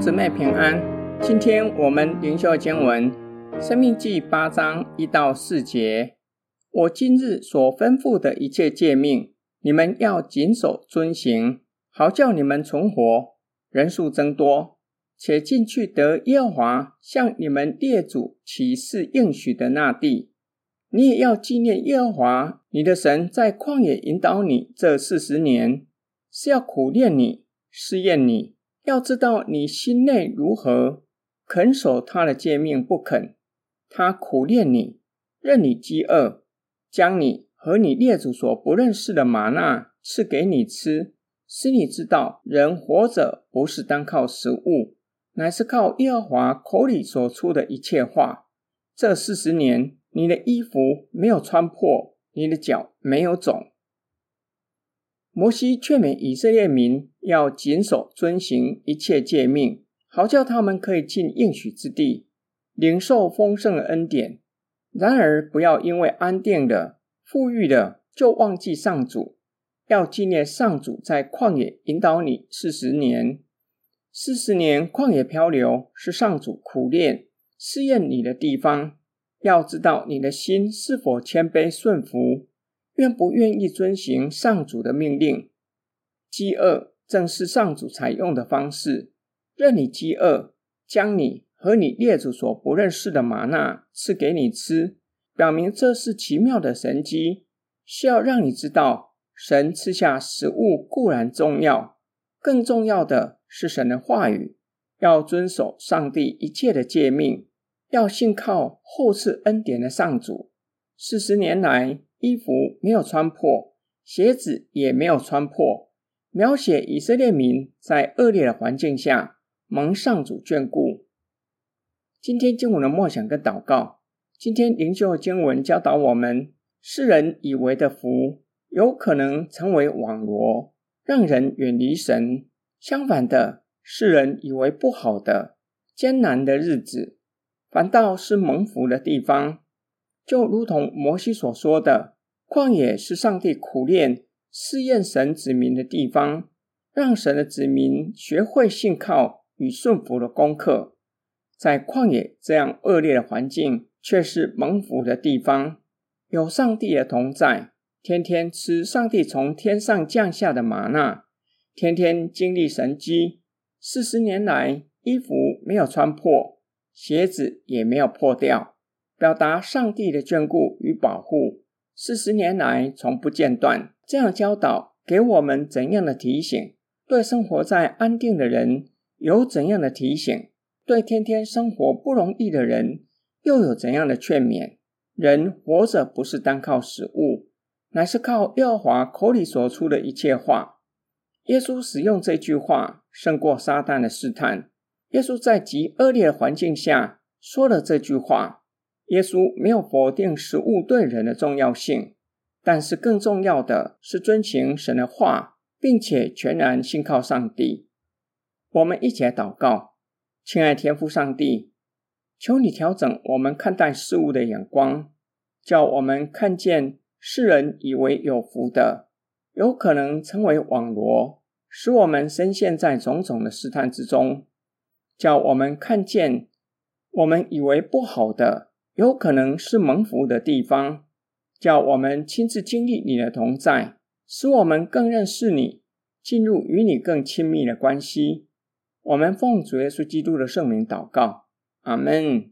姊妹平安，今天我们灵修经文《生命记》八章一到四节。我今日所吩咐的一切诫命，你们要谨守遵行，好叫你们存活，人数增多，且进去得耶和华向你们列祖起誓应许的那地。你也要纪念耶和华你的神在旷野引导你这四十年，是要苦练你，试验你。要知道你心内如何，肯守他的诫命不肯，他苦炼你，任你饥饿，将你和你列祖所不认识的吗哪赐给你吃，使你知道人活着不是单靠食物，乃是靠耶和华口里所出的一切话。这四十年，你的衣服没有穿破，你的脚没有肿。摩西劝勉以色列民要谨守遵行一切诫命，好叫他们可以进应许之地，领受丰盛的恩典。然而，不要因为安定的、富裕的，就忘记上主，要纪念上主在旷野引导你四十年。四十年旷野漂流是上主苦练、试验你的地方，要知道你的心是否谦卑顺服。愿不愿意遵行上主的命令？饥饿正是上主采用的方式，任你饥饿，将你和你列祖所不认识的吗哪赐给你吃，表明这是奇妙的神迹，是要让你知道，神赐下食物固然重要，更重要的是神的话语，要遵守上帝一切的诫命，要信靠厚赐恩典的上主。四十年来，衣服没有穿破，鞋子也没有穿破，描写以色列民在恶劣的环境下蒙上主眷顾。今天经文的默想跟祷告，今天灵修经文教导我们：世人以为的福，有可能成为网罗，让人远离神；相反的，世人以为不好的、艰难的日子，反倒是蒙福的地方。就如同摩西所说的，旷野是上帝苦练、试验神子民的地方，让神的子民学会信靠与顺服的功课。在旷野这样恶劣的环境，却是蒙福的地方，有上帝的同在，天天吃上帝从天上降下的吗哪，天天经历神迹。四十年来，衣服没有穿破，鞋子也没有破掉。表达上帝的眷顾与保护，四十年来从不间断。这样教导给我们怎样的提醒？对生活在安定的人有怎样的提醒？对天天生活不容易的人又有怎样的劝勉？人活着不是单靠食物，乃是靠耶和华口里所出的一切话。耶稣使用这句话胜过撒旦的试探。耶稣在极恶劣环境下说了这句话。耶稣没有否定食物对人的重要性，但是更重要的是遵行神的话，并且全然信靠上帝。我们一起来祷告，亲爱天父上帝，求你调整我们看待事物的眼光，叫我们看见世人以为有福的，有可能成为网罗，使我们深陷在种种的试探之中；叫我们看见我们以为不好的。有可能是蒙福的地方，叫我们亲自经历你的同在，使我们更认识你，进入与你更亲密的关系。我们奉主耶稣基督的圣名祷告，阿门。